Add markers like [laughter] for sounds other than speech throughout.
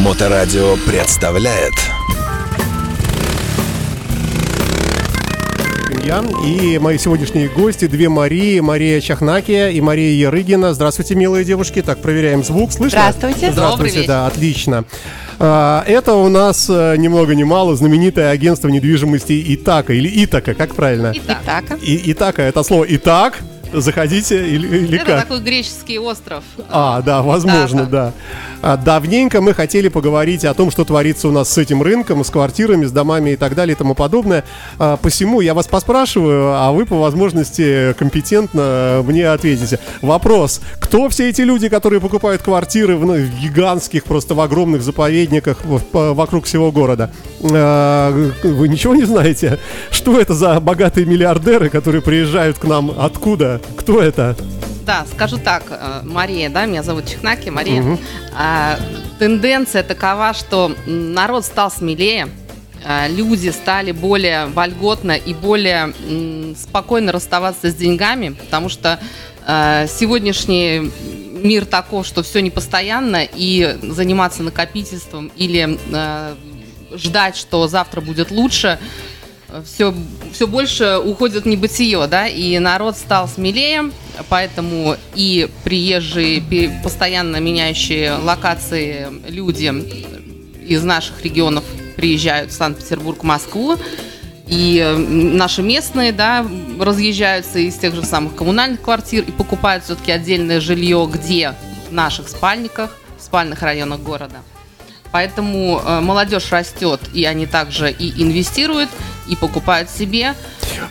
Моторадио представляет Ян и мои сегодняшние гости, две Марии, Мария Чахнакия и Мария Ярыгина. Здравствуйте, милые девушки. Так, проверяем звук. Слышно? Здравствуйте. Здравствуйте, да, отлично. А, Это у нас э, ни много ни мало знаменитое агентство недвижимости Итака или Итака, как правильно? Итак, Итака. И, Итака это слово Итак. Заходите или, или это как? такой греческий остров. А, да, возможно, да. А, Давненько мы хотели поговорить о том, что творится у нас с этим рынком, с квартирами, с домами и так далее и тому подобное. А, Посему я вас поспрашиваю, а вы по возможности компетентно мне ответите. Вопрос. Кто все эти люди, которые покупают квартиры в, ну, в гигантских, просто в огромных заповедниках в- вокруг всего города? А, Вы ничего не знаете? Что это за богатые миллиардеры, которые приезжают к нам? Откуда? Кто это? Да, скажу так, э, Мария, да, меня зовут Чехнаки, Мария. А, тенденция такова, что народ стал смелее, а, люди стали более вольготно и более спокойно расставаться с деньгами, потому что э, сегодняшний мир таков, что все непостоянно, и заниматься накопительством или э, ждать, что завтра будет лучше, все, все больше уходит в небытие, да, и народ стал смелее, поэтому и приезжие, постоянно меняющие локации люди из наших регионов приезжают в Санкт-Петербург, Москву, и наши местные, да, разъезжаются из тех же самых коммунальных квартир и покупают все-таки отдельное жилье, где в наших спальниках, в спальных районах города. Поэтому э, молодежь растет, и они также и инвестируют, и покупают себе.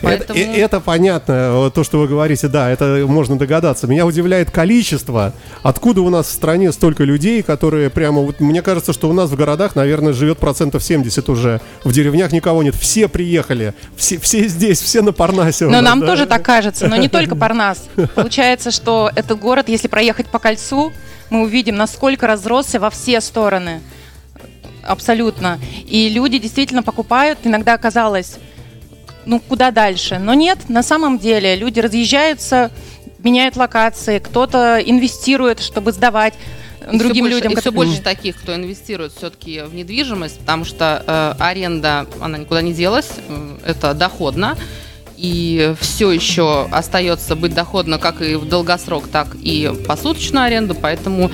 Поэтому... Это, это понятно, то, что вы говорите, да, это можно догадаться. Меня удивляет количество, откуда у нас в стране столько людей, которые прямо, вот, мне кажется, что у нас в городах, наверное, живет процентов 70 уже, в деревнях никого нет, все приехали, все, все здесь, все на Парнасе. Но нас, нам да. тоже так кажется, но не только Парнас. Получается, что этот город, если проехать по кольцу, мы увидим, насколько разросся во все стороны. Абсолютно. И люди действительно покупают. Иногда казалось, ну куда дальше? Но нет, на самом деле люди разъезжаются, меняют локации, кто-то инвестирует, чтобы сдавать И другим больше- людям. И все больше таких, кто инвестирует все-таки в недвижимость, потому что э, аренда, она никуда не делась, э, это доходно. И все еще остается быть доходно как и в долгосрок, так и посуточную аренду, поэтому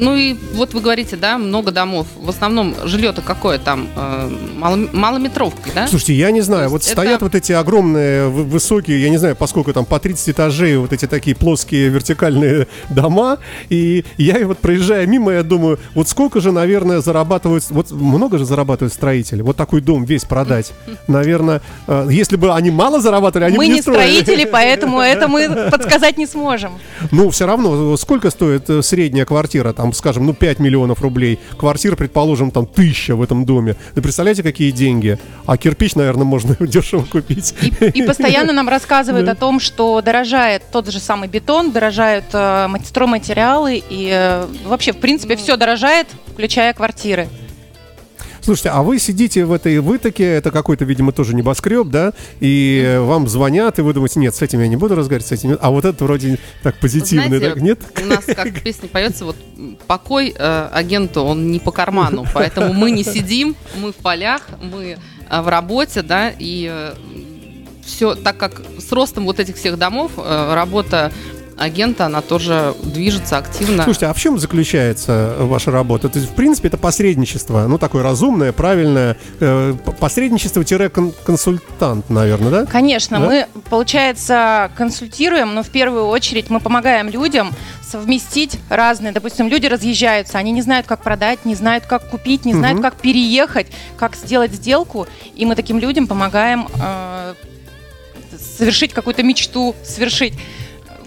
ну и вот вы говорите, да, много домов. В основном жилье-то какое там? Э, мало- малометровки, да? Слушайте, я не знаю, вот есть стоят это- вот эти огромные, вы- высокие, я не знаю, поскольку там по 30 этажей, вот эти такие плоские вертикальные [laughs] дома, и я вот проезжая мимо, я думаю, вот сколько же, наверное, зарабатывают, вот много же зарабатывают строители, вот такой дом весь продать. [laughs] Наверное, э, если бы они мало зарабатывали, они Мы бы не не строили. строители, [laughs] поэтому это мы подсказать не сможем. Ну, все равно, сколько стоит э, средняя квартира, там, скажем, ну, 5 миллионов рублей. Квартира, предположим, там, тысяча в этом доме. Вы представляете, какие деньги? А кирпич, наверное, можно [laughs] дешево купить. И, и постоянно нам рассказывают [laughs] о том, что дорожает тот же самый бетон, дорожают э, ма- стройматериалы и э, вообще, в принципе, все дорожает, включая квартиры. Слушайте, а вы сидите в этой вытоке, это какой-то, видимо, тоже небоскреб, да, и э, вам звонят, и вы думаете, нет, с этим я не буду разговаривать, с этим, нет». а вот это вроде так позитивный, Знаете, так, нет? У нас как в песне поется, вот покой э, агенту, он не по карману, [laughs] поэтому мы не сидим, мы в полях, мы э, в работе, да, и все, так как с ростом вот этих всех домов э, работа агента, она тоже движется активно. Слушайте, а в чем заключается ваша работа? То есть, в принципе, это посредничество, ну, такое разумное, правильное, э, посредничество-консультант, наверное, да? Конечно, Да? мы, получается, консультируем, но в первую очередь мы помогаем людям совместить разные. Допустим, люди разъезжаются, они не знают, как продать, не знают, как купить, не знают, Мгм. как переехать, как сделать сделку. И мы таким людям помогаем э, совершить какую-то мечту, совершить,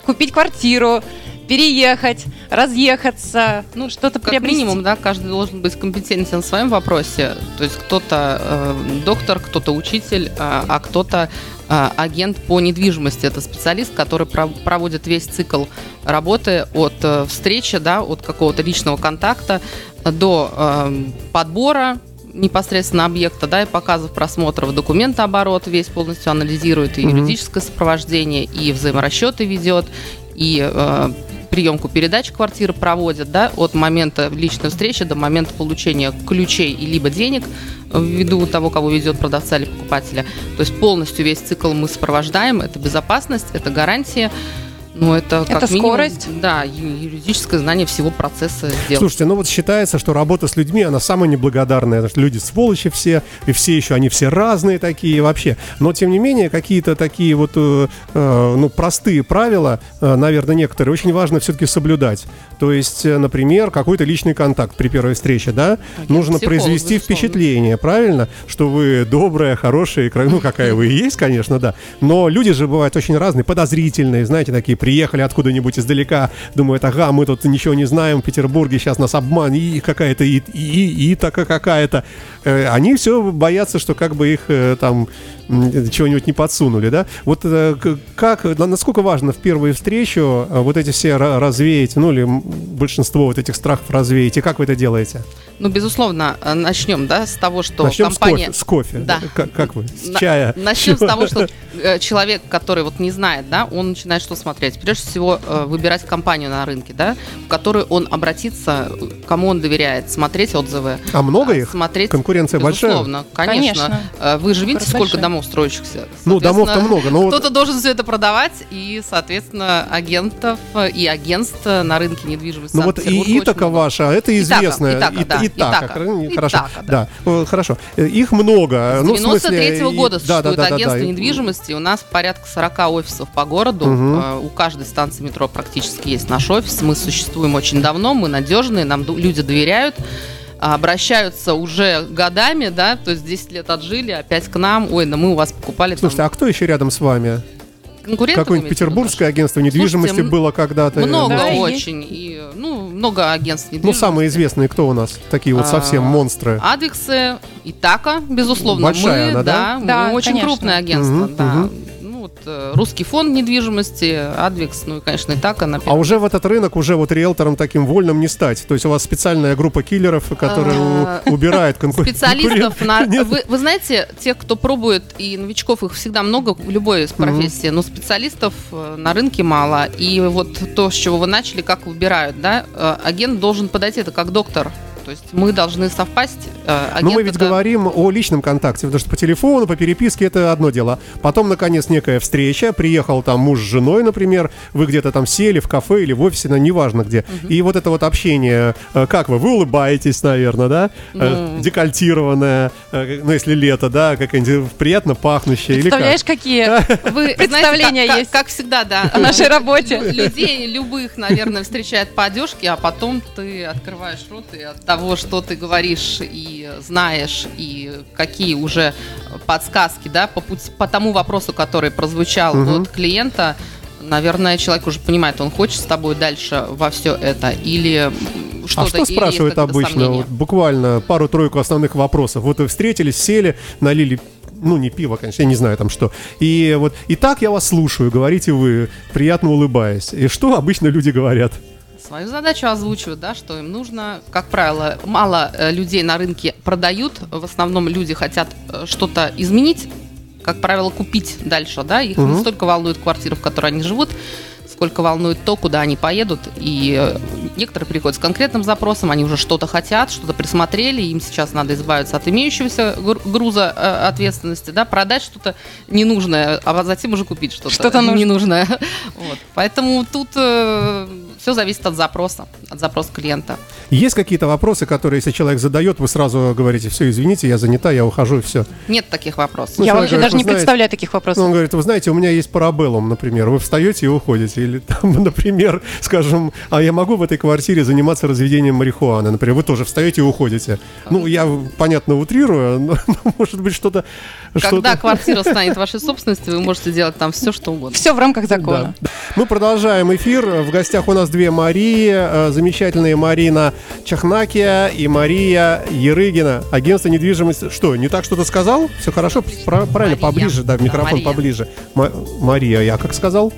купить квартиру, переехать, разъехаться, ну, что-то Как приобрести. минимум, да, каждый должен быть компетентен в своем вопросе. То есть кто-то э, доктор, кто-то учитель, а, а кто-то э, агент по недвижимости. Это специалист, который про- проводит весь цикл работы от э, встречи, да, от какого-то личного контакта до э, подбора непосредственно объекта, да, и показов просмотров, документооборот весь полностью анализирует, и юридическое сопровождение, и взаиморасчеты ведет, и э, приемку передач квартиры проводят, да, от момента личной встречи до момента получения ключей и либо денег ввиду того, кого ведет продавца или покупателя. То есть полностью весь цикл мы сопровождаем. Это безопасность, это гарантия. Ну, это как Это минимум, скорость? Да, юридическое знание всего процесса сделки. Слушайте, ну вот считается, что работа с людьми, она самая неблагодарная, потому что люди сволочи все, и все еще, они все разные такие вообще. Но, тем не менее, какие-то такие вот, э, э, ну, простые правила, э, наверное, некоторые, очень важно все-таки соблюдать. То есть, э, например, какой-то личный контакт при первой встрече, да? Нужно психолог, произвести безусловно. впечатление, правильно? Что вы добрая, хорошая, ну, какая вы и есть, конечно, да. Но люди же бывают очень разные, подозрительные, знаете, такие, приехали откуда-нибудь издалека, думают, ага, мы тут ничего не знаем, в Петербурге сейчас нас обман, и какая-то, и, и, и такая какая-то. Э, Они все боятся, что как бы их э, там чего-нибудь не подсунули, да? Вот э, как, на- насколько важно в первую встречу э, вот эти все ра- развеять, ну или большинство вот этих страхов развеять, и как вы это делаете? Ну, безусловно, э, начнем, да, с того, что Начнем компания... с кофе. С кофе. Да. Как, как вы? С На- чая? Начнем с того, что э, человек, который вот не знает, да, он начинает что смотреть? Прежде всего, э, выбирать компанию на рынке, да, в которую он обратится, э, кому он доверяет, смотреть отзывы. А много их? Смотреть, Конкуренция большая? безусловно, конечно. Конечно. Э, Вы же видите, сколько большая. домов строящихся. Ну, домов-то Соответственно, много, но Кто-то должен все это продавать, и, соответственно, агентов и агентств на рынке недвижимости Ну вот и Итака ваша, это Итака, известная. Итака, да, И- Итака, Итака. хор- хорошо. Итака, да. Да, хорошо. Их много. С Ну, в смысле, 93 и- года да, да, существует да, да, да. агентство И- недвижимости. У нас порядка 40 офисов по городу. Э, У каждой станции метро практически есть наш офис. Мы существуем очень давно, мы надежные, нам люди доверяют. А, Обращаются уже годами, да, то есть 10 лет отжили, опять к нам. Ой, да мы у вас покупали там Слушайте, а кто еще рядом с вами? конкурентов. Какое-нибудь петербургское агентство недвижимости Слушайте, было когда-то? Много Да, очень. И, ну, много агентств Ну, недвижимости. самые известные кто у нас? Такие вот совсем А, монстры. Адвиксы, Итака, безусловно. Большая мы, она, да? мы Да, очень конечно. крупное агентство, Мгм, да. мгм. Э, русский фонд недвижимости, Адвикс, ну и, конечно, Итака на А первом. уже в этот рынок уже вот риэлтором таким вольным не стать. То есть у вас специальная группа киллеров, которая А, у- убирает [laughs] конкур- Специалистов на... [laughs] Вы, вы знаете, тех, кто пробует, и новичков их всегда много в любой из профессии, но специалистов э, на рынке мало. И вот то, с чего вы начали, как выбирают, да, э, агент должен подойти, это как доктор. То есть мы должны совпасть. э, Но мы агент ведь это- говорим о личном контакте, потому что по телефону, по переписке это одно дело. Потом, наконец, некая встреча, приехал там муж с женой, например, вы где-то там сели в кафе или в офисе, ну, неважно где. И вот это вот общение, э, как вы, вы улыбаетесь, наверное, да? Э, Ну. Декольтированное, э, ну, если лето, да, какое-нибудь приятно пахнущее. или как? Представляешь, какие [laughs] Вы Представления знаете, как, есть. Как, как всегда, да. о нашей работе? Людей любых, наверное, встречают по одежке, а потом ты открываешь рот и от того, что ты говоришь и знаешь, и какие уже подсказки, да, по, пути, по тому вопросу, который прозвучал Мгм. от клиента, наверное, человек уже понимает, он хочет с тобой дальше во все это или что-то А что спрашивают обычно? Вот буквально пару-тройку основных вопросов. Вот вы встретились, сели, налили ну, не пиво, конечно, я не знаю там что. И вот, и так я вас слушаю, говорите вы, приятно улыбаясь. И что обычно люди говорят? Свою задачу озвучивают, да, что им нужно. Как правило, мало э, людей на рынке продают. В основном люди хотят э, что-то изменить, как правило, купить дальше, да. Их Мгм. не столько волнует квартира, в которой они живут, сколько волнует то, куда они поедут. И э, некоторые приходят с конкретным запросом, они уже что-то хотят, что-то присмотрели, им сейчас надо избавиться от имеющегося гру- груза э, ответственности, да, продать что-то ненужное, а затем уже купить что-то, Что-то нужное. ненужное. [laughs] Вот. Поэтому тут все зависит от запроса, от запроса клиента. Есть какие-то вопросы, которые, если человек задает, вы сразу говорите, все, извините, я занята, я ухожу, и все. Нет таких вопросов. Ну, Я вообще говорит, даже не знаете- представляю таких Ну, вопросов. он говорит, вы знаете, у меня есть парабеллум, например. Вы встаете и уходите. Или там, [laughs] например, скажем, а я могу в этой квартире заниматься разведением марихуаны. Например, вы тоже встаете и уходите. Ну, я, понятно, утрирую, [laughs] но, но, может быть, что-то... Когда что-то- квартира станет вашей собственностью, вы можете делать там все, что угодно. Все в рамках закона. Да. Мы продолжаем эфир. В гостях у нас две Марии. э, Замечательные Марина Чахнакия и Мария Ерыгина. Агентство недвижимости. Что, не так что-то сказал? Все хорошо? Пра- Правильно, Мария. поближе, да, в Да, микрофон Мария. поближе. Ма- Мария, я как сказал?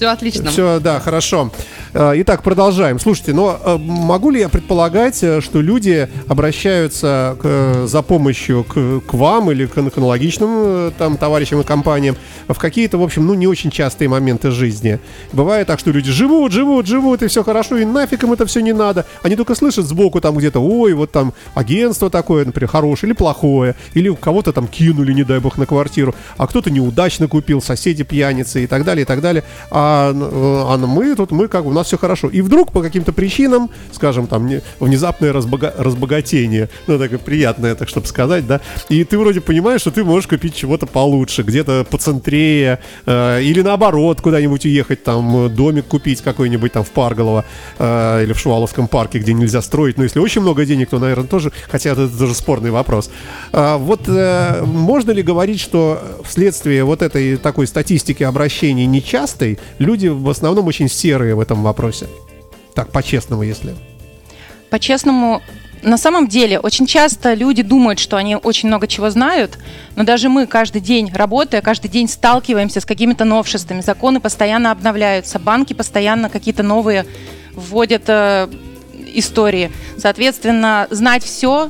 Все отлично. Все, да, хорошо. Э, итак, продолжаем. Слушайте, но э, могу ли я предполагать, э, что люди обращаются к, за помощью к, к вам или к аналогичным там товарищам и компаниям в какие-то, в общем, ну не очень частые моменты жизни? Бывает так, что люди живут, живут, живут, и все хорошо, и нафиг им это все не надо. Они только слышат сбоку там где-то, ой, вот там агентство такое, например, хорошее или плохое, или кого-то там кинули, не дай бог, на квартиру, а кто-то неудачно купил, соседи пьяницы и так далее, и так далее. А, а мы тут, мы как, у нас все хорошо. И вдруг по каким-то причинам, скажем, там, не, внезапное разбога- разбогатение, ну, такое приятное, так чтобы сказать, да, и ты вроде понимаешь, что ты можешь купить чего-то получше, где-то поцентрее, э, или наоборот, куда-нибудь уехать, там, домик купить какой-нибудь там в Парголово э, или в Шуваловском парке, где нельзя строить, но если очень много денег, то, наверное, тоже, хотя это тоже спорный вопрос. А, вот э, можно ли говорить, что вследствие вот этой такой статистики обращений нечастой, люди в основном очень серые в этом вопросе? Так, по-честному, если. По-честному, на самом деле, очень часто люди думают, что они очень много чего знают, но даже мы каждый день работая, каждый день сталкиваемся с какими-то новшествами. Законы постоянно обновляются, банки постоянно какие-то новые вводят э, истории. Соответственно, знать все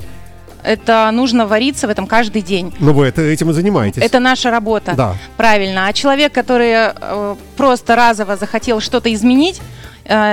это нужно вариться в этом каждый день. Ну, вы это, этим и занимаетесь. Это наша работа. Да. Правильно. А человек, который э, просто разово захотел что-то изменить,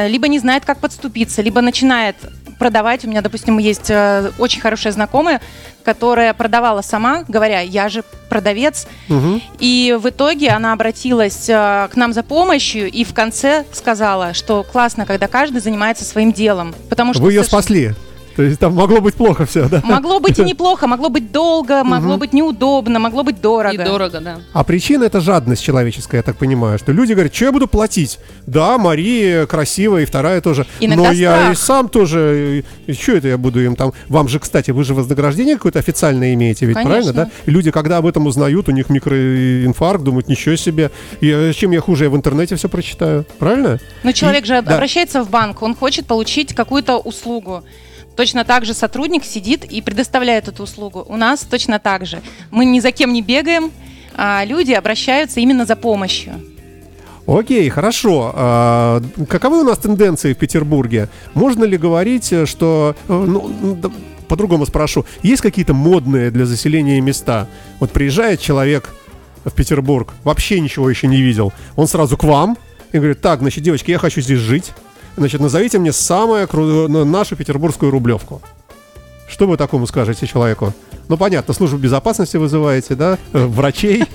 либо не знает, как подступиться, либо начинает продавать. У меня, допустим, есть э, очень хорошая знакомая, которая продавала сама, говоря, я же продавец. Угу. И в итоге она обратилась э, к нам за помощью и в конце сказала, что классно, когда каждый занимается своим делом. Потому что Вы ее совершенно- спасли. То есть там могло быть плохо все, да? Могло быть и неплохо, могло быть долго, могло быть неудобно, могло быть дорого. И дорого, да. А причина это жадность человеческая, я так понимаю, что люди говорят, что я буду платить? Да, Мария красивая, и вторая тоже. Иногда но я и сам тоже, что это я буду им там... Вам же, кстати, вы же вознаграждение какое-то официальное имеете, ведь Конечно. правильно, да? И люди, когда об этом узнают, у них микроинфаркт, думают, ничего себе. И чем я хуже, я в интернете все прочитаю, правильно? Но человек И- же да. обращается в банк, он хочет получить какую-то услугу. Точно так же сотрудник сидит и предоставляет эту услугу. У нас точно так же. Мы ни за кем не бегаем, а люди обращаются именно за помощью. Окей, хорошо. А, каковы у нас тенденции в Петербурге? Можно ли говорить, э, что... э, ну, по-другому спрошу. Есть какие-то модные для заселения места? Вот приезжает человек в Петербург, вообще ничего еще не видел. Он сразу к вам и говорит, так, значит, девочки, я хочу здесь жить. Значит, назовите мне самую кру- ну, нашу петербургскую рублевку. Что вы такому скажете человеку? Ну, понятно, службу безопасности вызываете, да? Э, Врачей.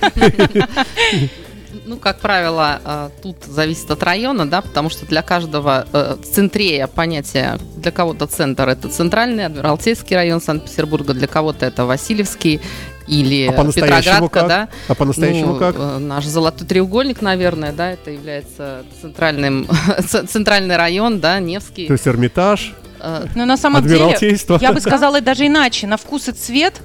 Ну, как правило, э, тут зависит от района, да, потому что для каждого э, центрея понятие, для кого-то центр это центральный, Адмиралтейский район Санкт-Петербурга, для кого-то это Васильевский или А Петроградка, как? да. А по-настоящему Ну, как? э, Наш золотой треугольник, наверное, да, это является центральным, [laughs] центральный район, да, Невский. То есть Эрмитаж, Э, Но на самом деле, я бы сказала даже иначе. На вкус и цвет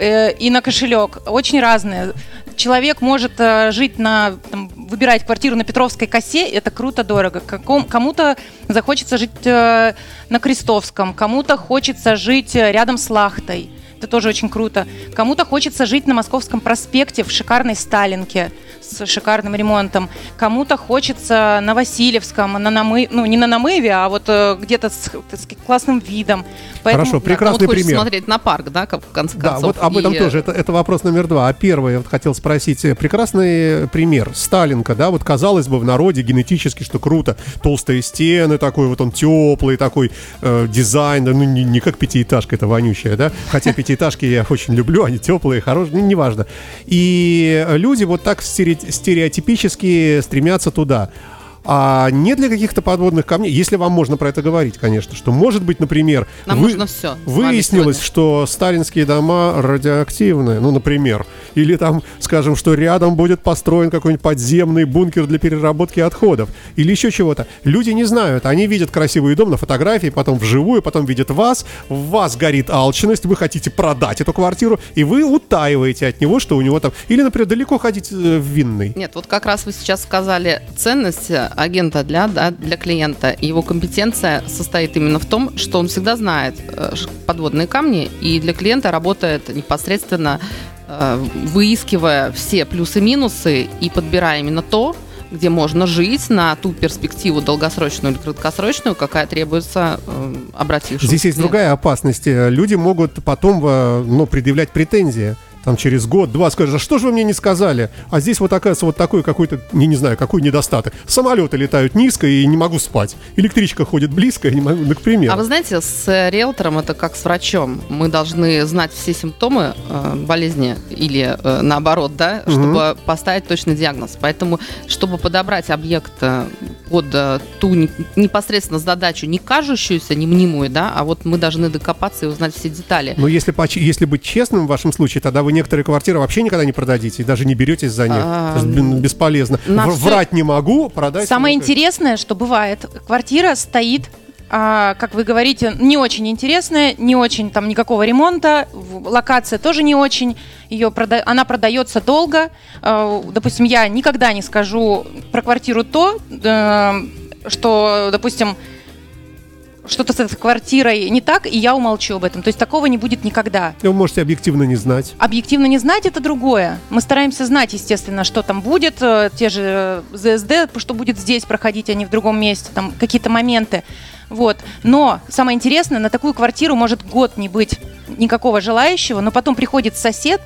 э, и на кошелек очень разные. Человек может э, жить на, там, выбирать квартиру на Петровской косе, это круто, дорого. Каком- кому-то захочется жить э, на Крестовском, кому-то хочется жить э, рядом с Лахтой. Это тоже очень круто. Кому-то хочется жить на Московском проспекте в шикарной Сталинке с шикарным ремонтом. Кому-то хочется на Васильевском, на намы... ну не на намыве, а вот э, где-то с, с классным видом. Поэтому- Хорошо, да, прекрасный ну, вот пример. смотреть на парк, да, как в конце Да, концов. вот об этом И, тоже. Это, это вопрос номер два. А первый, я вот хотел спросить. э, Прекрасный пример. Сталинка, да, вот казалось бы в народе генетически, что круто. Толстые стены, такой вот он теплый, такой э, дизайн, да, ну не, не как пятиэтажка, это вонючая, да. Хотя [laughs] пятиэтажки я очень люблю, они теплые, хорошие, ну, неважно. И люди вот так стере- стереотипически стремятся туда. А нет ли каких-то подводных камней, если вам можно про это говорить, конечно, что может быть, например, Нам вы- нужно вами выяснилось, что сталинские дома радиоактивные, ну, например, или там, скажем, что рядом будет построен какой-нибудь подземный бункер для переработки отходов, или еще чего-то. Люди не знают, они видят красивый дом на фотографии, потом вживую, потом видят вас, в вас горит алчность, вы хотите продать эту квартиру, и вы утаиваете от него, что у него там, или, например, далеко ходить э, в винный. Нет, вот как раз вы сейчас сказали, ценность э, агента для, да, для клиента, его компетенция состоит именно в том, что он всегда знает э, подводные камни, и для клиента работает непосредственно э, выискивая все плюсы-минусы и подбирая именно то, где можно жить на ту перспективу долгосрочную или краткосрочную, какая требуется э, обратившимся. Здесь есть другая опасность. Люди могут потом э, ну, предъявлять претензии. Там через год-два скажешь, а что же вы мне не сказали? А здесь вот оказывается вот такой какой-то, не, не знаю, какой недостаток. Самолеты летают низко и не могу спать. Электричка ходит близко, я не могу, ну, к примеру. А вы знаете, с риэлтором это как с врачом. Мы должны знать все симптомы э, болезни или э, наоборот, да, чтобы поставить точный диагноз. Поэтому, чтобы подобрать объект э, под э, ту не- непосредственно задачу, не кажущуюся, не мнимую, да, а вот мы должны докопаться и узнать все детали. Но если, если быть честным в вашем случае, тогда вы некоторые квартиры вообще никогда не продадите и даже не беретесь за них. А, бесполезно. Врать не могу, продать. Самое интересное, что бывает, квартира стоит, а, как вы говорите, не очень интересная, не очень там никакого ремонта, локация тоже не очень, ее прода- она продается долго. А, допустим, я никогда не скажу про квартиру то, э, что, допустим, что-то с этой квартирой не так, и я умолчу об этом. То есть такого не будет никогда. Вы можете объективно не знать. Объективно не знать это другое. Мы стараемся знать, естественно, что там будет, э, те же э, ЗСД, что будет здесь проходить, а не в другом месте, там какие-то моменты. Вот. Но самое интересное, на такую квартиру может год не быть никакого желающего, но потом приходит сосед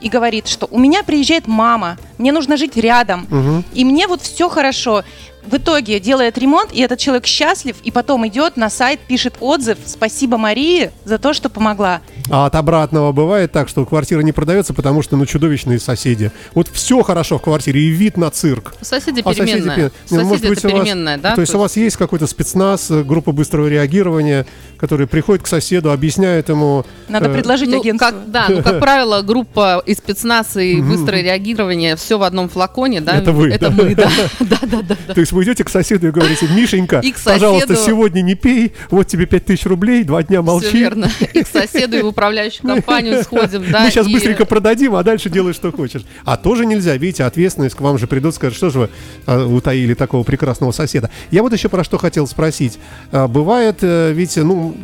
и говорит, что у меня приезжает мама, мне нужно жить рядом, Мгм. и мне вот все хорошо. В итоге делает ремонт, и этот человек счастлив, и потом идет на сайт, пишет отзыв «Спасибо Марии за то, что помогла». А от обратного бывает так, что квартира не продается, потому что ну чудовищные соседи. Вот все хорошо в квартире и вид на цирк. Соседи А соседи переменная. пе- Ну, Соседи может быть, это вас- переменная, да? То есть у вас есть какой-то спецназ, э, группа быстрого реагирования, который приходит к соседу, объясняет ему... Надо э, предложить Ну, агентству. как, да, ну, как правило, группа из спецназ и быстрое реагирование, все в одном флаконе, да? Это вы, Это да. мы, да. [laughs] Да, да, да, да. То есть вы идете к соседу и говорите, Мишенька, И к пожалуйста, соседу- сегодня не пей, вот тебе 5000 рублей, два дня молчи. Все верно. И к соседу, и в управляющую [laughs] компанию сходим, да. Мы сейчас и- быстренько продадим, а дальше делай, что хочешь. А тоже нельзя, видите, ответственность к вам же придут, скажут, что же вы а, утаили такого прекрасного соседа. Я вот еще про что хотел спросить. А, Бывает, э, ведь, ну,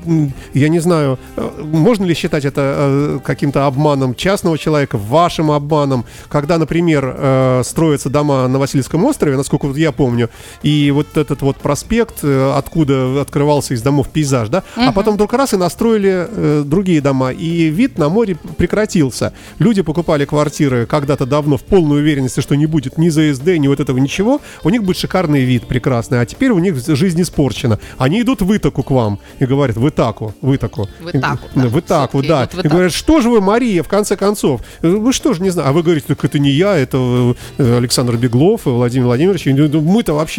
я не знаю, э, можно ли считать это э, каким-то обманом частного человека, вашим обманом, когда, например, строятся дома на Васильском острове, насколько я помню, и вот этот вот проспект, э, откуда открывался из домов пейзаж, да, а потом вдруг раз и настроили э, другие дома, и вид на море прекратился. Люди покупали квартиры когда-то давно в полной уверенности, что не будет ни ЗСД, ни вот этого ничего, у них будет шикарный вид прекрасный, а теперь у них жизнь испорчена. Они идут в Итаку к вам и говорят, в Итаку, в Итаку. В Итаку, да. Да, В Итаку, да. в И Итаку. говорят, что же вы, Мария, в конце концов? Э, Вы что же не знаете? А вы говорите, так это не я, это э, Александр Беглов, и Владимир Владимирович. И, ну, Мы-то вообще,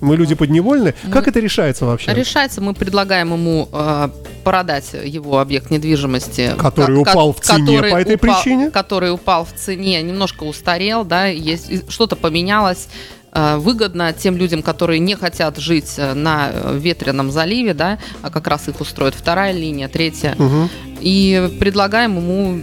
мы люди подневольные. Как это решается вообще? Решается, мы предлагаем ему э, продать его объект недвижимости. Который ка- упал в цене который по этой упал- причине? Который упал в цене, немножко устарел, да, есть что-то поменялось. э, Выгодно тем людям, которые не хотят жить э, на э, ветреном заливе, да, а как раз их устроит вторая линия, третья. Мгм. И предлагаем ему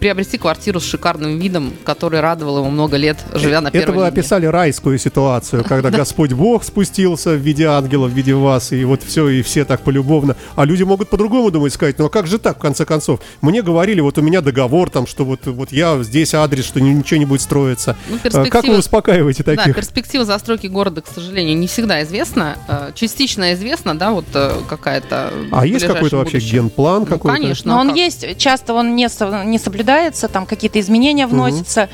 приобрести квартиру с шикарным видом, который радовал его много лет, живя на Это первой вы линии. описали райскую ситуацию, когда Господь Бог спустился в виде ангела, в виде вас, и вот все, и все так полюбовно. А люди могут по-другому думать, сказать, ну а как же так, в конце концов? Мне говорили, вот у меня договор там, что вот, вот я здесь адрес, что ни- ничего не будет строиться. Ну, А Как вы успокаиваете Да, таких? перспектива застройки города, к сожалению, не всегда известна. Э, Частично известна, да, вот э, какая-то. А есть какой-то вообще генплан Ну, какой-то? конечно. Но а он как? есть, часто он не, со- не соблюдается, там какие-то изменения вносятся.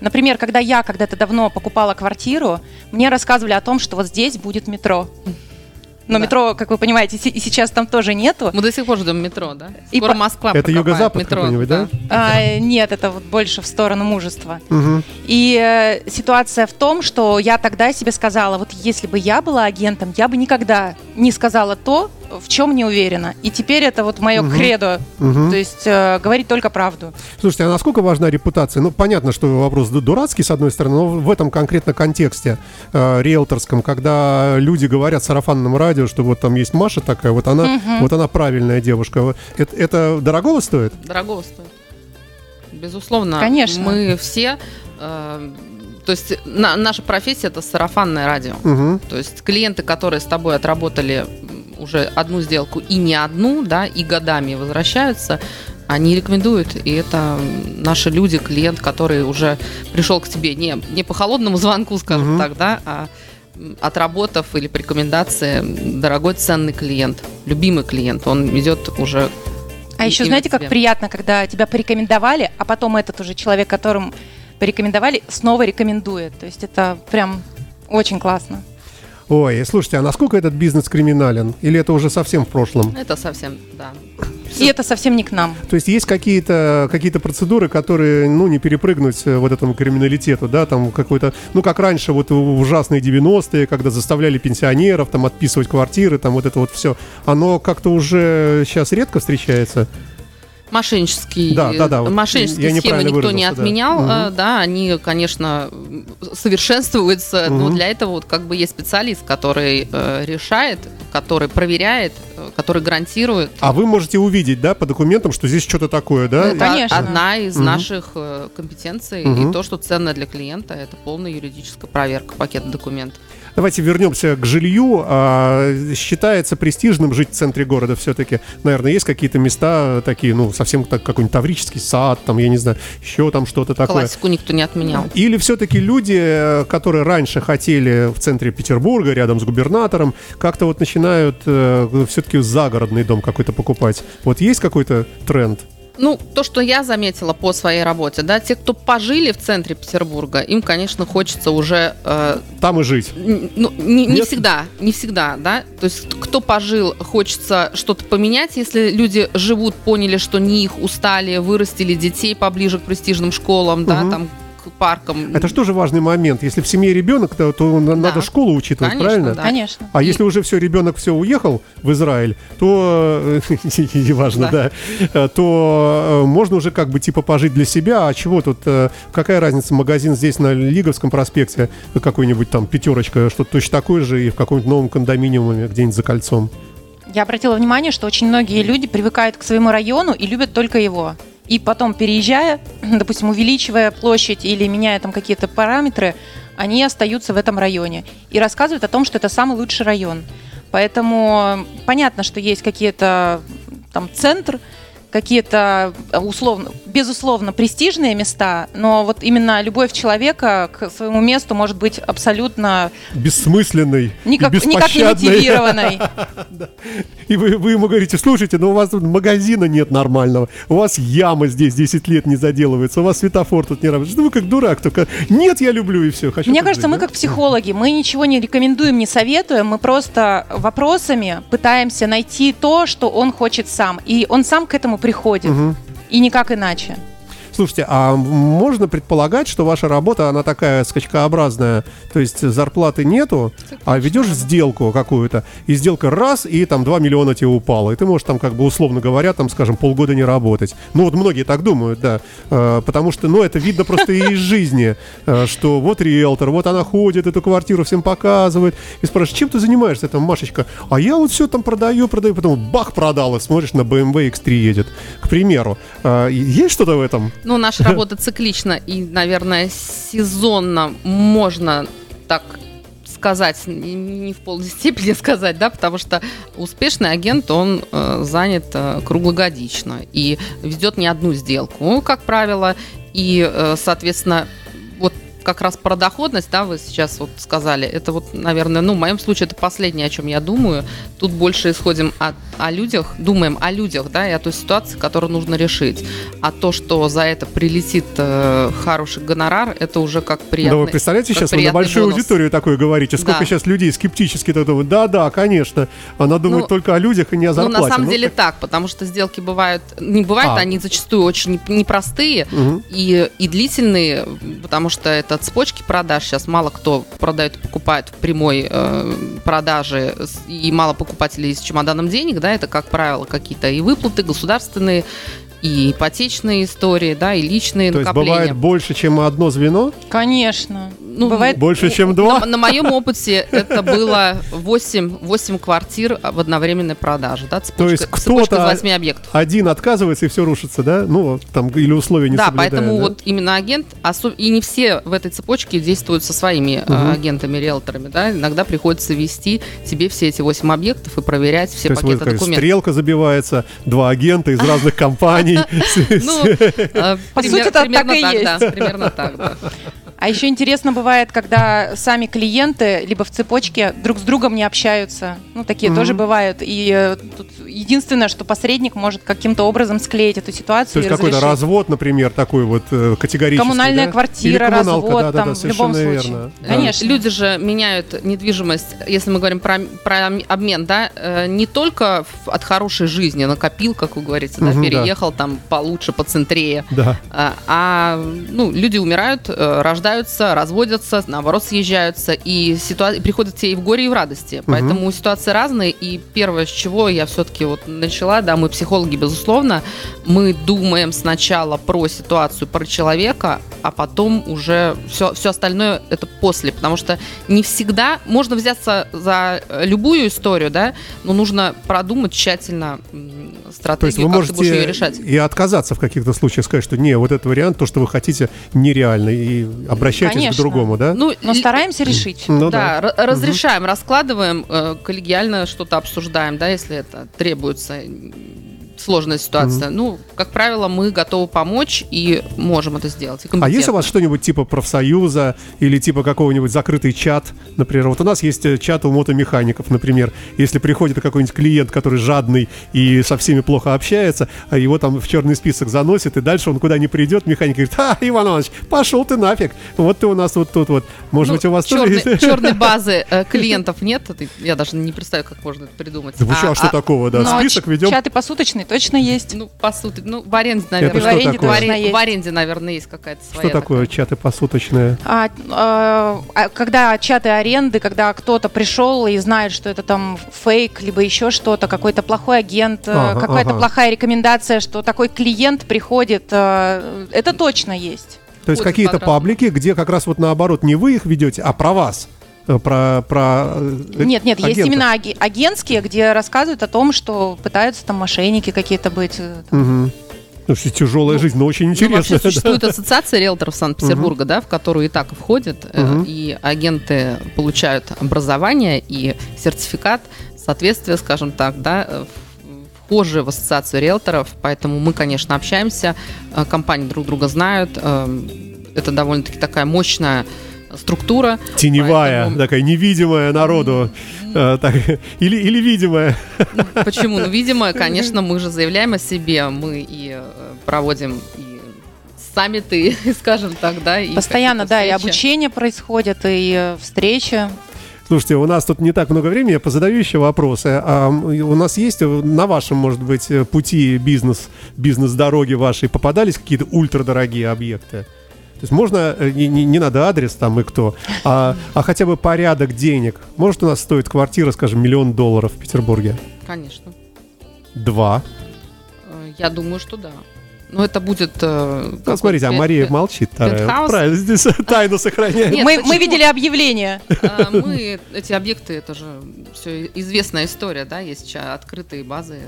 Например, когда я когда-то давно покупала квартиру, мне рассказывали о том, что вот здесь будет метро. Но Да. метро, как вы понимаете, и сейчас там тоже нету. Мы до сих пор ждем метро, да? И Скоро по- Москва Это юго-запад метро, какой-нибудь, да? А, нет, это вот больше в сторону мужества. Мгм. И э, ситуация в том, что я тогда себе сказала, вот если бы я была агентом, я бы никогда не сказала то, в чем не уверена. И теперь это вот мое кредо. Мгм. То есть э, говорить только правду. Слушайте, а насколько важна репутация? Ну, понятно, что вопрос ду- дурацкий, с одной стороны, но в этом конкретно контексте э, риэлторском, когда люди говорят в сарафанном радио, что вот там есть Маша такая, вот она, вот она правильная девушка. Это, это дорогого стоит? Дорогого стоит. Безусловно. Конечно. Мы все... э, то есть на- наша профессия это сарафанное радио. Мгм. То есть клиенты, которые с тобой отработали уже одну сделку и не одну, да, и годами возвращаются, они рекомендуют. И это наши люди, клиент, который уже пришел к тебе не, не по холодному звонку, скажем Мгм. так, да, а отработав или по рекомендации, дорогой ценный клиент, любимый клиент, он идет уже А еще знаете, как тебе. приятно, когда тебя порекомендовали, а потом этот уже человек, которым порекомендовали, снова рекомендует. То есть это прям очень классно. Ой, слушайте, а насколько этот бизнес криминален? Или это уже совсем в прошлом? Это совсем, да. И это совсем не к нам. То есть есть какие-то какие процедуры, которые, ну, не перепрыгнуть э, вот этому криминалитету, да, там какой-то, ну, как раньше, вот в ужасные 90-е, когда заставляли пенсионеров там отписывать квартиры, там вот это вот все, оно как-то уже сейчас редко встречается? Мошеннические, Да, да, да, вот мошеннические я схемы никто не выразился, да. отменял, Мгм. э, да, они, конечно, совершенствуются, но Мгм. для этого вот как бы есть специалист, который э, решает, который проверяет, который гарантирует. А вы можете увидеть, да, по документам, что здесь что-то такое, да? Это Конечно. одна из Мгм. наших э, компетенций, Мгм. и то, что ценно для клиента, это полная юридическая проверка пакета документов. Давайте вернемся к жилью. А, считается престижным жить в центре города все-таки. Наверное, есть какие-то места такие, ну, совсем так, какой-нибудь Таврический сад, там, я не знаю, еще там что-то такое. Классику никто не отменял. Или все-таки люди, э, которые раньше хотели в центре Петербурга, рядом с губернатором, как-то вот начинают все-таки загородный дом какой-то покупать. Вот есть какой-то тренд? Ну, то, что я заметила по своей работе, да, те, кто пожили в центре Петербурга, им, конечно, хочется уже э, Там и жить. Ну, не, не Нет? всегда, не всегда, да. То есть, кто пожил, хочется что-то поменять. Если люди живут, поняли, что не их устали, вырастили детей поближе к престижным школам, да, Мгм. там паркам. Это же важный момент? Если в семье ребенок, то, то на- надо школу учитывать, Конечно, правильно? да. Конечно. А если уже все, ребенок все уехал в Израиль, то, [laughs] неважно, да, э, то э, можно уже как бы типа пожить для себя, а чего тут, э, какая разница, магазин здесь на Лиговском проспекте, какой-нибудь там пятерочка, что-то точно такое же и в каком-нибудь новом кондоминиуме где-нибудь за кольцом. Я обратила внимание, что очень многие люди привыкают к своему району и любят только его. И потом, переезжая, [clears throat] допустим, увеличивая площадь или меняя там какие-то параметры, они остаются в этом районе и рассказывают о том, что это самый лучший район. Поэтому понятно, что есть какие-то там центр, какие-то э, условно, безусловно, престижные места, но вот именно любовь человека к своему месту может быть абсолютно Бессмысленный никак, и никак не мотивированной. [laughs] И вы, вы ему говорите, слушайте, ну у вас магазина нет нормального, у вас яма здесь 10 лет не заделывается, у вас светофор тут не работает. Что вы как дурак только, нет, я люблю и все. Хочу Мне кажется, мы как психологи, мы ничего не рекомендуем, не советуем, мы просто вопросами пытаемся найти то, что он хочет сам. И он сам к этому приходит. Мгм. И никак иначе. Слушайте, а можно предполагать, что ваша работа, она такая скачкообразная, то есть зарплаты нету, а ведешь сделку какую-то, и сделка раз, и там 2 миллиона тебе упало, и ты можешь там как бы условно говоря, там, скажем, полгода не работать. Ну вот многие так думают, да, Э, потому что, ну это видно просто и из жизни, э, что вот риэлтор, вот она ходит, эту квартиру всем показывает, и спрашивает, чем ты занимаешься, там, Машечка, а я вот все там продаю, продаю, потом бах, продал, и смотришь, на BMW X3 едет, к примеру. Э, Есть что-то в этом? Ну, наша работа циклична и, наверное, сезонно можно так сказать, не- в полной [laughs] степени сказать, да, потому что успешный агент, он э, занят э, круглогодично и ведет не одну сделку, как правило, и, э, соответственно, вот как раз про доходность, да, вы сейчас вот сказали, это вот, наверное, ну, в моем случае это последнее, о чем я думаю. Тут больше исходим от, о людях, думаем о людях, да, и о той ситуации, которую нужно решить. А то, что за это прилетит э, хороший гонорар, это уже как приятный да вы представляете, сейчас вы на большую бонус. аудиторию такое говорите. Сколько Да. сейчас людей скептически так думают. Да, да, конечно. Она думает Ну, только о людях и не о Ну, зарплате. на самом Ну, деле как- так, потому что сделки бывают, не бывают, А. они зачастую очень не- непростые Мгм. и, и длительные, потому что это цепочки продаж. Сейчас мало кто продает и покупает в прямой э, продаже, и мало покупателей с чемоданом денег, да, это, как правило, какие-то и выплаты государственные, и ипотечные истории, да, и личные То есть накопления. бывает больше, чем одно звено? Конечно. Ну, Бывает- Больше, чем два? На, на моем опыте это было 8, 8 квартир в одновременной продаже. Да, цепочка, есть цепочка кто-то- из 8 объектов. Один отказывается и все рушится, да? Ну, там, или условия не да, поэтому да? вот именно агент, осо- и не все в этой цепочке действуют со своими э, Мгм. агентами, риэлторами, да, иногда приходится вести тебе все эти 8 объектов и проверять все То есть пакеты как документов. стрелка забивается, два агента из разных [laughs] компаний. Ну, э, По сути, так и есть. примерно так, да. А еще интересно бывает, когда сами клиенты либо в цепочке друг с другом не общаются. Ну, такие Мгм. тоже бывают. И э, тут единственное, что посредник может каким-то образом склеить эту ситуацию То есть и какой-то разрешить. развод, например, такой вот э, категорический. Коммунальная да? квартира, развод, да, да, там, да, в любом случае. верно. Да. Конечно. Люди же меняют недвижимость, если мы говорим про, про обмен, да, э, не только от хорошей жизни, накопил, как вы говорите, да, Мгм, да. переехал там получше, поцентрее, Да. а, а, ну, люди умирают, э, рождаются, разводятся, наоборот, съезжаются, и ситуация приходят те и в горе, и в радости. Поэтому ситуации разные, и первое, с чего я все-таки вот начала, да, мы психологи, безусловно, мы думаем сначала про ситуацию, про человека, а потом уже все, все остальное это после, потому что не всегда можно взяться за любую историю, да, но нужно продумать тщательно м, То есть стратегию, вы как ты будешь ее можете решать. и отказаться в каких-то случаях, сказать, что не, вот этот вариант, то, что вы хотите, нереально, и обращайтесь к Конечно. другому, да? Ну, Но стараемся решить. Ну да, ра- разрешаем, раскладываем, э, коллегиально что-то обсуждаем, да, если это требуется сложная ситуация. Ну, как правило, мы готовы помочь и можем это сделать. А есть у вас что-нибудь типа профсоюза или типа какого-нибудь закрытый чат, например? Вот у нас есть э, чат у мотомехаников, например. Если приходит какой-нибудь клиент, который жадный и со всеми плохо общается, а его там в черный список заносит, и дальше он куда не придет, механик говорит, а, Иван Иванович, пошел ты нафиг, вот ты у нас вот тут вот. Может Ну, быть, у вас тоже черной, есть? черной [laughs] базы э, клиентов нет. Я даже не представляю, как можно это придумать. Да чё, а что такого, да? Но Список ч- ведем? Чаты посуточные точно есть. Ну, по сути, ну, в аренде, наверное. что в аренде такое? В, точно аре- есть. в аренде, наверное, есть какая-то своя. Что такое чаты посуточные? А, а, а когда чаты аренды, когда кто-то пришел и знает, что это там фейк, либо еще что-то, какой-то плохой агент, э, Ага, какая-то ага. плохая рекомендация, что такой клиент приходит, э, это точно есть. То есть какие-то паблики, где как раз вот наоборот не вы их ведете, а про вас. Э, Про, про э, Нет, нет, есть агентов. именно аги- агентские, где рассказывают о том, что пытаются там мошенники какие-то быть. э, там. Мгм. Слушайте, тяжелая Ну, жизнь, но очень Ну, интересно. вообще существует ассоциация риэлторов Санкт-Петербурга, да, в которую и так входит, Мгм. и агенты получают образование и сертификат соответствия, скажем так, да, в- вхожи в ассоциацию риэлторов, поэтому мы, конечно, общаемся, компании друг друга знают, э, это довольно-таки такая мощная структура. Теневая, Поэтому- такая невидимая народу. э, так, или, или видимая. Почему? Ну, видимо, конечно, мы же заявляем о себе, мы и э, проводим и саммиты, [laughs] скажем так, да. И Постоянно, да, и обучение происходит, и э, встречи. Слушайте, у нас тут не так много времени, я позадаю еще вопросы. А у нас есть э, на вашем, может быть, пути бизнес, бизнес-дороги вашей попадались какие-то ультрадорогие объекты? То есть можно, э, не, не- не надо адрес там и кто, а, а хотя бы порядок денег. Может у нас стоит квартира, скажем, миллион долларов в Петербурге? Конечно. Два. Э, Я думаю, что да. Но это будет... э, Ну, смотрите, а Мария пе- молчит. пентхаус? Правильно, здесь [laughs] тайну сохраняет. Нет, мы, почему? мы видели объявление. А, [laughs] Мы, эти объекты, это же все известная история, да, есть открытые базы,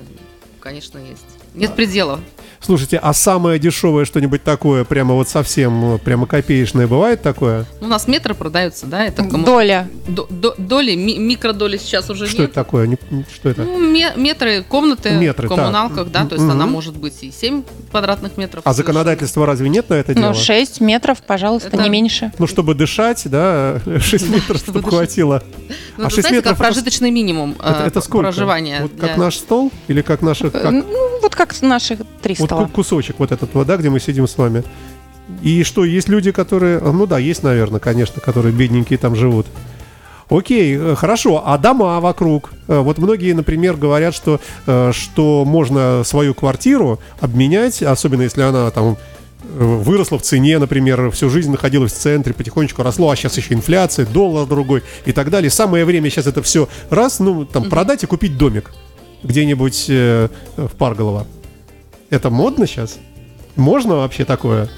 конечно, есть. Нет пределов. Слушайте, а самое дешевое что-нибудь такое, прямо вот совсем, э, прямо копеечное, бывает такое? У нас метры продаются, да, это кому- Доля. до- до- доли, ми- микродоли сейчас уже Что нет. это такое? Не- Что это? Ну, ме- метры, комнаты Метры, в коммуналках, так. да, то есть Мгм. она может быть и 7 квадратных метров. А совершенно. законодательства разве нет на это дело? Ну, 6 метров, пожалуйста, Это- не меньше. Ну, чтобы дышать, да, [laughs] 6 метров, чтобы чтобы дышать. Ну, а это, 6 знаете, метров как прожиточный минимум Это, э, это сколько? проживания. Вот как для- наш стол? Или как наши... Э, Как, Ну, вот как наши три вот стола. ку- кусочек вот этот вот, да, где мы сидим с вами. И что, есть люди, которые... а, Ну да, есть, наверное, конечно, которые бедненькие там живут. Окей, э, хорошо. А дома вокруг? Вот многие, например, говорят, что, что можно свою квартиру обменять, особенно если она там выросла в цене, например, всю жизнь находилась в центре, потихонечку росло, а сейчас еще инфляция, доллар другой и так далее. Самое время сейчас это все раз, ну, там, продать и купить домик где-нибудь э, в Парголово. Это модно сейчас? Можно вообще такое?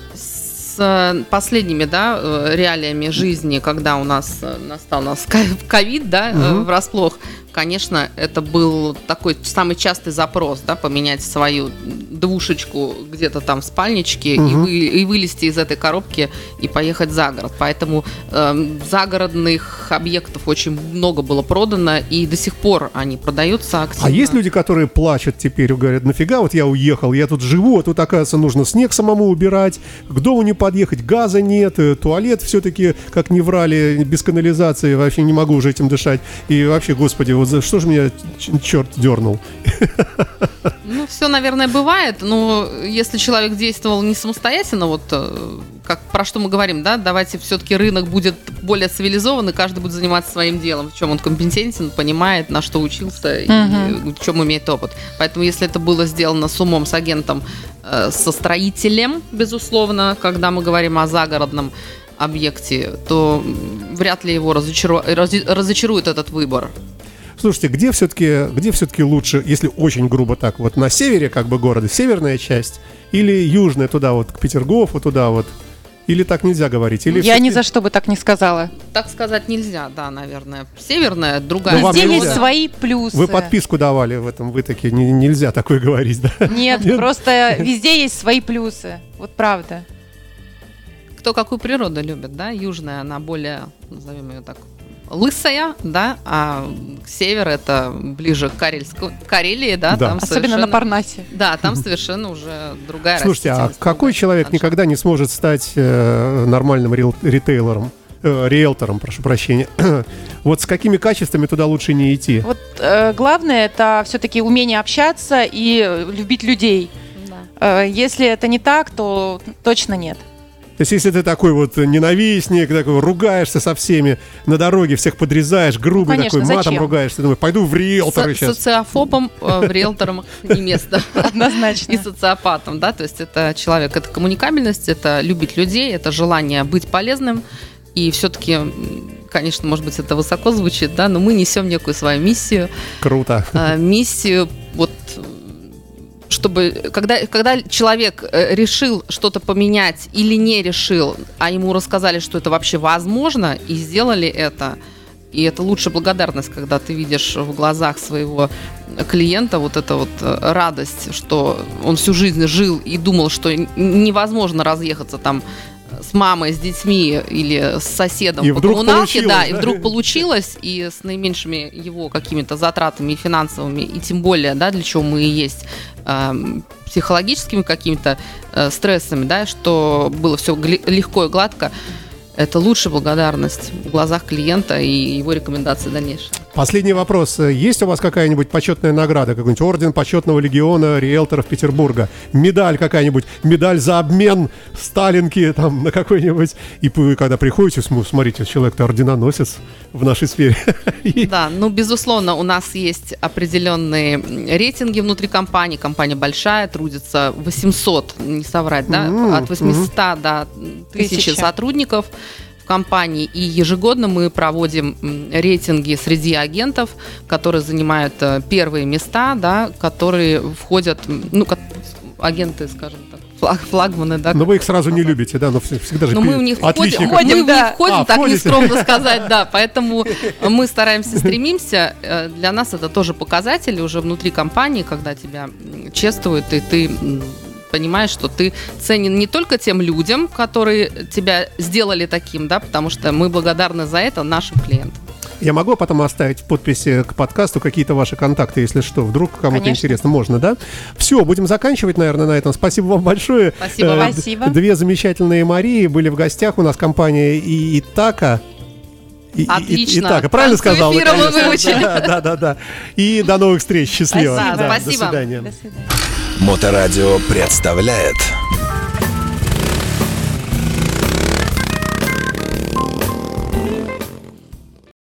с э, последними, да, э, реалиями жизни, когда у нас э, настал нас ковид, да, Мгм. врасплох, конечно, это был такой самый частый запрос, да, поменять свою двушечку где-то там в спальничке и, Мгм. вы- и вылезти из этой коробки и поехать за город. Поэтому эм, загородных объектов очень много было продано, и до сих пор они продаются активно. А есть люди, которые плачут теперь, говорят, нафига вот я уехал, я тут живу, а тут, оказывается, нужно снег самому убирать, к дому не подъехать, газа нет, э, туалет все-таки, как не врали, без канализации, вообще не могу уже этим дышать. И вообще, господи, вот за что же меня черт дернул? Ну, все, наверное, бывает, но если человек действовал не самостоятельно, вот э, как про что мы говорим, да, давайте все-таки рынок будет более цивилизован, и каждый будет заниматься своим делом, в чем он компетентен, понимает, на что учился и в чем имеет опыт. Поэтому, если это было сделано с умом, с агентом, э, со строителем, безусловно, когда мы говорим о загородном объекте, то вряд ли его разочару- разочарует этот выбор. Слушайте, где все-таки, где все-таки лучше, если очень грубо так, вот на севере как бы города, северная часть, или южная туда вот, к Петергофу туда вот, или так нельзя говорить? Или Я ни за что бы так не сказала. Так сказать нельзя, да, наверное. Северная, другая. Ну, Везде нельзя. есть свои плюсы. Вы подписку давали в этом, вы такие, не- нельзя такое говорить, да? Нет, Нет? просто везде есть свои плюсы. Вот правда. Кто какую природу любит, да? Южная, она более, назовем ее так, лысая, да, а север это ближе к Карельску, Карелии, да, Да. там Особенно на совершенно- Парнасе. Да, там совершенно уже другая Слушайте, а какой человек ландшафт. никогда не сможет стать э, нормальным рил- ритейлером? Э, риэлтором, прошу прощения. [clears throat] вот с какими качествами туда лучше не идти? Вот э, главное это все-таки умение общаться и любить людей. Да. Э, если это не так, то точно нет. То есть, если ты такой вот ненавистник, такой ругаешься со всеми на дороге, всех подрезаешь, грубый Ну, конечно, такой, матом зачем? ругаешься, думаю, пойду в риэлторы Со- сейчас. Социофобом э, в риэлторам [laughs] не место. Однозначно. И социопатом, да, то есть это человек, это коммуникабельность, это любить людей, это желание быть полезным. И все-таки, конечно, может быть, это высоко звучит, да, но мы несем некую свою миссию, Круто. а, миссию чтобы когда, когда человек э, решил что-то поменять или не решил, а ему рассказали, что это вообще возможно, и сделали это, и это лучшая благодарность, когда ты видишь в глазах своего клиента вот эта вот э, радость, что он всю жизнь жил и думал, что невозможно разъехаться там с мамой, с детьми или с соседом И по коммуналке, да, и вдруг получилось, и с наименьшими его какими-то затратами и финансовыми, и тем более, да, для чего мы и есть, эм, психологическими какими-то э, стрессами, да, что было все легко и гладко, это лучшая благодарность в глазах клиента и его рекомендации дальнейшие. Последний вопрос. Есть у вас какая-нибудь почетная награда? Какой-нибудь орден почетного легиона риэлторов Петербурга? Медаль какая-нибудь? Медаль за обмен Сталинки там на какой-нибудь? И вы, когда приходите, см- смотрите, человек-то орденоносец в нашей сфере. [laughs] Да, ну, безусловно, у нас есть определенные рейтинги внутри компании. Компания большая, трудится 800, не соврать, да, от 800 до 1000 Тысяча. сотрудников компании. И ежегодно мы проводим рейтинги среди агентов, которые занимают э, первые места, да, которые входят, ну, как агенты, скажем так, флаг, флагманы, да, Но вы их сразу не любите, да? Но вс- всегда же но мы в них входим, отличников. мы в них входим, А, так входите. нескромно сказать, да. [laughs] Поэтому мы стараемся, стремимся. Э, Для нас это тоже показатели уже внутри компании, когда тебя чествуют, и ты понимаешь, что ты ценен не только тем людям, которые тебя сделали таким, да, потому что мы благодарны за это нашим клиентам. Я могу потом оставить в подписи к подкасту какие-то ваши контакты, если что, вдруг кому-то Конечно. интересно, можно, да? Все, будем заканчивать, наверное, на этом. Спасибо вам большое. Спасибо Э, Спасибо. Две замечательные Марии были в гостях у нас компания и Итака. И- и- Отлично. И, Итака, правильно К концу сказал? Да, да, да, да. И до новых встреч. Счастливо. Спасибо. Да, Спасибо. До свидания. До свидания. Моторадио представляет